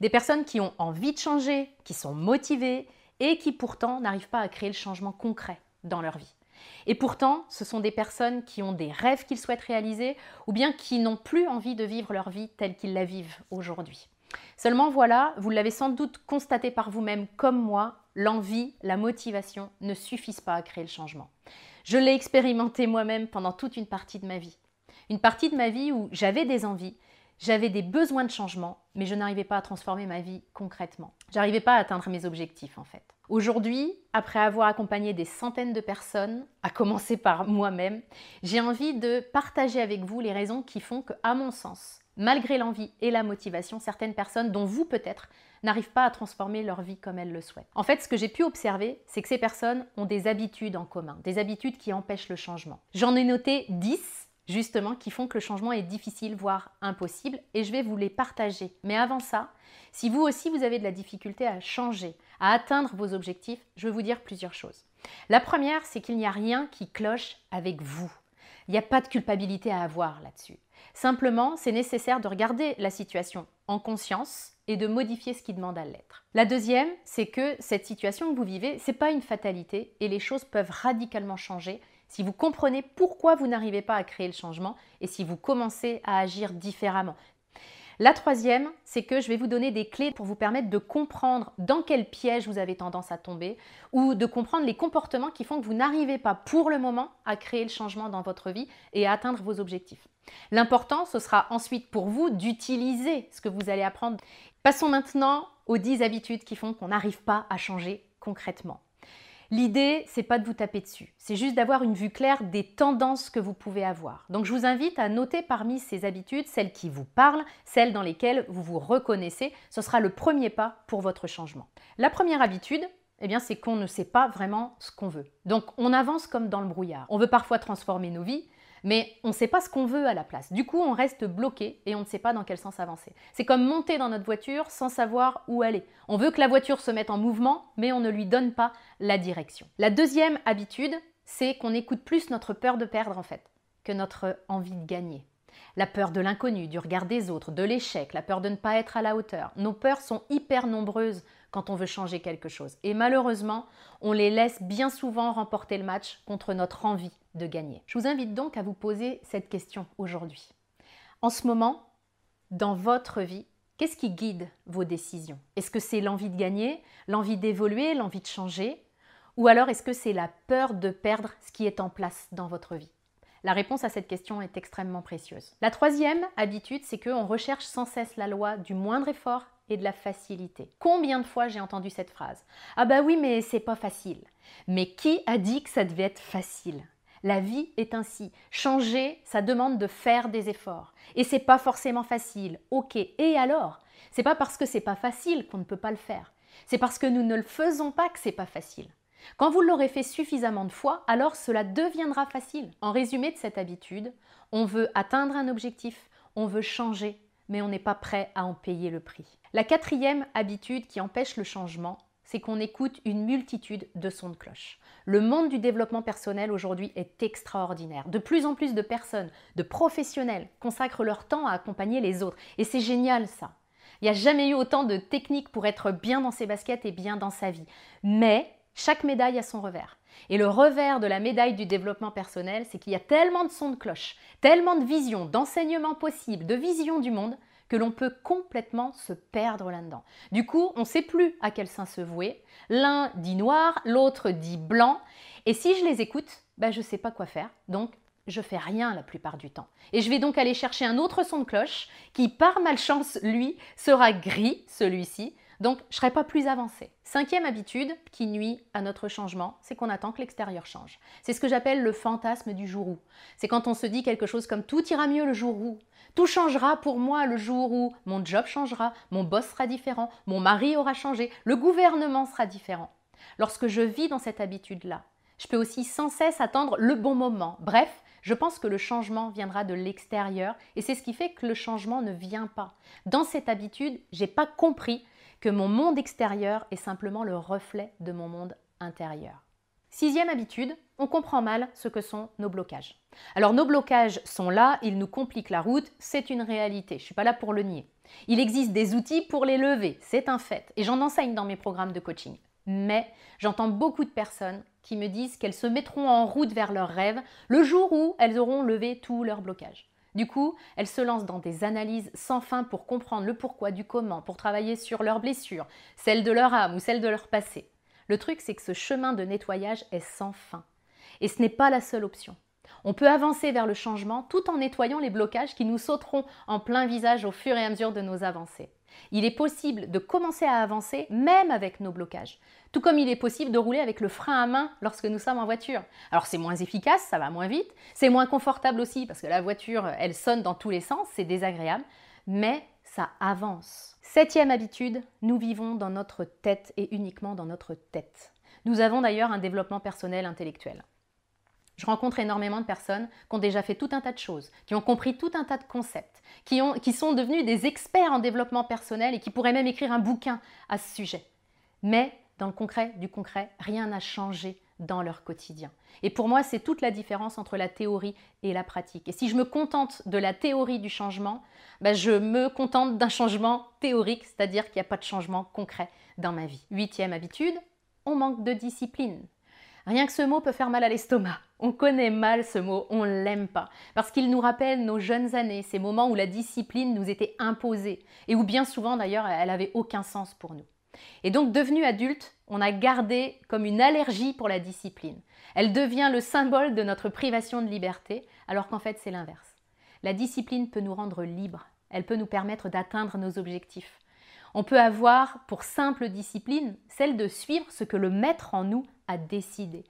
Des personnes qui ont envie de changer, qui sont motivées et qui pourtant n'arrivent pas à créer le changement concret dans leur vie. Et pourtant, ce sont des personnes qui ont des rêves qu'ils souhaitent réaliser ou bien qui n'ont plus envie de vivre leur vie telle qu'ils la vivent aujourd'hui. Seulement voilà, vous l'avez sans doute constaté par vous-même comme moi, l'envie, la motivation ne suffisent pas à créer le changement. Je l'ai expérimenté moi-même pendant toute une partie de ma vie. Une partie de ma vie où j'avais des envies, j'avais des besoins de changement, mais je n'arrivais pas à transformer ma vie concrètement. J'arrivais pas à atteindre mes objectifs en fait. Aujourd'hui, après avoir accompagné des centaines de personnes, à commencer par moi-même, j'ai envie de partager avec vous les raisons qui font que, à mon sens, malgré l'envie et la motivation, certaines personnes, dont vous peut-être, n'arrivent pas à transformer leur vie comme elles le souhaitent. En fait, ce que j'ai pu observer, c'est que ces personnes ont des habitudes en commun, des habitudes qui empêchent le changement. J'en ai noté 10 justement, qui font que le changement est difficile, voire impossible, et je vais vous les partager. Mais avant ça, si vous aussi vous avez de la difficulté à changer, à atteindre vos objectifs, je vais vous dire plusieurs choses. La première, c'est qu'il n'y a rien qui cloche avec vous. Il n'y a pas de culpabilité à avoir là-dessus. Simplement, c'est nécessaire de regarder la situation en conscience et de modifier ce qui demande à l'être. La deuxième, c'est que cette situation que vous vivez, c'est pas une fatalité et les choses peuvent radicalement changer si vous comprenez pourquoi vous n'arrivez pas à créer le changement et si vous commencez à agir différemment. La troisième, c'est que je vais vous donner des clés pour vous permettre de comprendre dans quel piège vous avez tendance à tomber ou de comprendre les comportements qui font que vous n'arrivez pas pour le moment à créer le changement dans votre vie et à atteindre vos objectifs. L'important, ce sera ensuite pour vous d'utiliser ce que vous allez apprendre. Passons maintenant aux 10 habitudes qui font qu'on n'arrive pas à changer concrètement. L'idée, c'est pas de vous taper dessus, c'est juste d'avoir une vue claire des tendances que vous pouvez avoir. Donc je vous invite à noter parmi ces habitudes celles qui vous parlent, celles dans lesquelles vous vous reconnaissez. Ce sera le premier pas pour votre changement. La première habitude, eh bien, c'est qu'on ne sait pas vraiment ce qu'on veut. Donc on avance comme dans le brouillard. On veut parfois transformer nos vies, mais on ne sait pas ce qu'on veut à la place. Du coup, on reste bloqué et on ne sait pas dans quel sens avancer. C'est comme monter dans notre voiture sans savoir où aller. On veut que la voiture se mette en mouvement, mais on ne lui donne pas la direction. La deuxième habitude, c'est qu'on écoute plus notre peur de perdre en fait que notre envie de gagner. La peur de l'inconnu, du regard des autres, de l'échec, la peur de ne pas être à la hauteur. Nos peurs sont hyper nombreuses quand on veut changer quelque chose. Et malheureusement, on les laisse bien souvent remporter le match contre notre envie de gagner. Je vous invite donc à vous poser cette question aujourd'hui. En ce moment, dans votre vie, qu'est-ce qui guide vos décisions? Est-ce que c'est l'envie de gagner, l'envie d'évoluer, l'envie de changer? Ou alors est-ce que c'est la peur de perdre ce qui est en place dans votre vie? La réponse à cette question est extrêmement précieuse. La troisième habitude, c'est qu'on recherche sans cesse la loi du moindre effort et de la facilité. Combien de fois j'ai entendu cette phrase Ah bah oui, mais c'est pas facile. Mais qui a dit que ça devait être facile? La vie est ainsi. Changer, ça demande de faire des efforts. Et c'est pas forcément facile. Ok. Et alors? C'est pas parce que c'est pas facile qu'on ne peut pas le faire. C'est parce que nous ne le faisons pas que c'est pas facile. Quand vous l'aurez fait suffisamment de fois, alors cela deviendra facile. En résumé de cette habitude, on veut atteindre un objectif, on veut changer, mais on n'est pas prêt à en payer le prix. La quatrième habitude qui empêche le changement, c'est qu'on écoute une multitude de sons de cloche. Le monde du développement personnel aujourd'hui est extraordinaire. De plus en plus de personnes, de professionnels consacrent leur temps à accompagner les autres. Et c'est génial ça. Il n'y a jamais eu autant de techniques pour être bien dans ses baskets et bien dans sa vie. Mais chaque médaille a son revers. Et le revers de la médaille du développement personnel, c'est qu'il y a tellement de sons de cloche, tellement de visions, d'enseignements possibles, de visions du monde, que l'on peut complètement se perdre là-dedans. Du coup, on ne sait plus à quel sein se vouer. L'un dit noir, l'autre dit blanc. Et si je les écoute, ben, je ne sais pas quoi faire. Donc, je fais rien la plupart du temps. Et je vais donc aller chercher un autre son de cloche qui, par malchance, lui, sera gris, celui-ci. Donc, je ne serai pas plus avancée. Cinquième habitude qui nuit à notre changement, c'est qu'on attend que l'extérieur change. C'est ce que j'appelle le fantasme du jour où. C'est quand on se dit quelque chose comme tout ira mieux le jour où. Tout changera pour moi le jour où mon job changera, mon boss sera différent, mon mari aura changé, le gouvernement sera différent. Lorsque je vis dans cette habitude-là, je peux aussi sans cesse attendre le bon moment. Bref, je pense que le changement viendra de l'extérieur et c'est ce qui fait que le changement ne vient pas. Dans cette habitude, j'ai pas compris que mon monde extérieur est simplement le reflet de mon monde intérieur. Sixième habitude, on comprend mal ce que sont nos blocages. Alors nos blocages sont là, ils nous compliquent la route, c'est une réalité, je ne suis pas là pour le nier. Il existe des outils pour les lever, c'est un fait, et j'en enseigne dans mes programmes de coaching. Mais j'entends beaucoup de personnes qui me disent qu'elles se mettront en route vers leurs rêves le jour où elles auront levé tous leurs blocages. Du coup, elles se lancent dans des analyses sans fin pour comprendre le pourquoi du comment, pour travailler sur leurs blessures, celles de leur âme ou celles de leur passé. Le truc, c'est que ce chemin de nettoyage est sans fin. Et ce n'est pas la seule option. On peut avancer vers le changement tout en nettoyant les blocages qui nous sauteront en plein visage au fur et à mesure de nos avancées. Il est possible de commencer à avancer même avec nos blocages, tout comme il est possible de rouler avec le frein à main lorsque nous sommes en voiture. Alors c'est moins efficace, ça va moins vite, c'est moins confortable aussi parce que la voiture, elle sonne dans tous les sens, c'est désagréable, mais ça avance. Septième habitude, nous vivons dans notre tête et uniquement dans notre tête. Nous avons d'ailleurs un développement personnel intellectuel. Je rencontre énormément de personnes qui ont déjà fait tout un tas de choses, qui ont compris tout un tas de concepts, qui, ont, qui sont devenus des experts en développement personnel et qui pourraient même écrire un bouquin à ce sujet. Mais dans le concret du concret, rien n'a changé dans leur quotidien. Et pour moi, c'est toute la différence entre la théorie et la pratique. Et si je me contente de la théorie du changement, ben je me contente d'un changement théorique, c'est-à-dire qu'il n'y a pas de changement concret dans ma vie. Huitième habitude, on manque de discipline. Rien que ce mot peut faire mal à l'estomac. On connaît mal ce mot, on l'aime pas, parce qu'il nous rappelle nos jeunes années, ces moments où la discipline nous était imposée, et où bien souvent d'ailleurs elle n'avait aucun sens pour nous. Et donc devenu adulte, on a gardé comme une allergie pour la discipline. Elle devient le symbole de notre privation de liberté, alors qu'en fait c'est l'inverse. La discipline peut nous rendre libres, elle peut nous permettre d'atteindre nos objectifs. On peut avoir pour simple discipline celle de suivre ce que le maître en nous a décidé.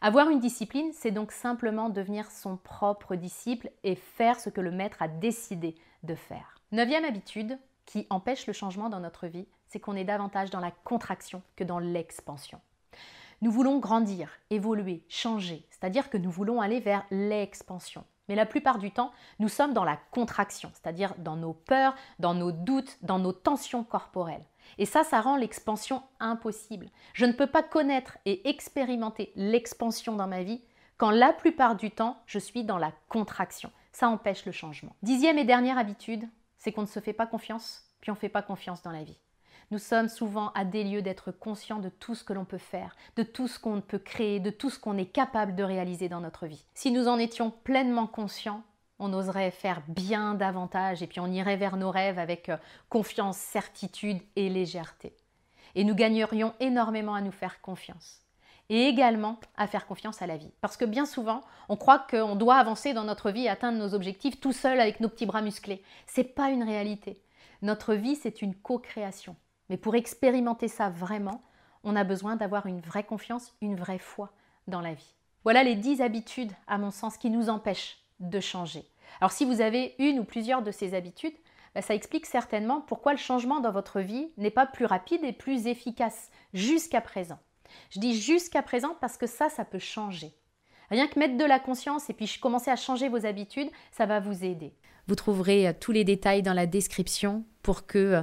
Avoir une discipline, c'est donc simplement devenir son propre disciple et faire ce que le maître a décidé de faire. Neuvième habitude qui empêche le changement dans notre vie, c'est qu'on est davantage dans la contraction que dans l'expansion. Nous voulons grandir, évoluer, changer, c'est-à-dire que nous voulons aller vers l'expansion. Mais la plupart du temps, nous sommes dans la contraction, c'est-à-dire dans nos peurs, dans nos doutes, dans nos tensions corporelles. Et ça, ça rend l'expansion impossible. Je ne peux pas connaître et expérimenter l'expansion dans ma vie quand la plupart du temps, je suis dans la contraction. Ça empêche le changement. Dixième et dernière habitude, c'est qu'on ne se fait pas confiance, puis on ne fait pas confiance dans la vie. Nous sommes souvent à des lieux d'être conscients de tout ce que l'on peut faire, de tout ce qu'on peut créer, de tout ce qu'on est capable de réaliser dans notre vie. Si nous en étions pleinement conscients, on oserait faire bien davantage et puis on irait vers nos rêves avec euh, confiance, certitude et légèreté. Et nous gagnerions énormément à nous faire confiance et également à faire confiance à la vie. Parce que bien souvent, on croit qu'on doit avancer dans notre vie et atteindre nos objectifs tout seul avec nos petits bras musclés. C'est pas une réalité. Notre vie, c'est une co-création. Mais pour expérimenter ça vraiment, on a besoin d'avoir une vraie confiance, une vraie foi dans la vie. Voilà les 10 habitudes, à mon sens, qui nous empêchent de changer. Alors si vous avez une ou plusieurs de ces habitudes, bah, ça explique certainement pourquoi le changement dans votre vie n'est pas plus rapide et plus efficace jusqu'à présent. Je dis jusqu'à présent parce que ça, ça peut changer. Rien que mettre de la conscience et puis commencer à changer vos habitudes, ça va vous aider. Vous trouverez euh, tous les détails dans la description pour que euh,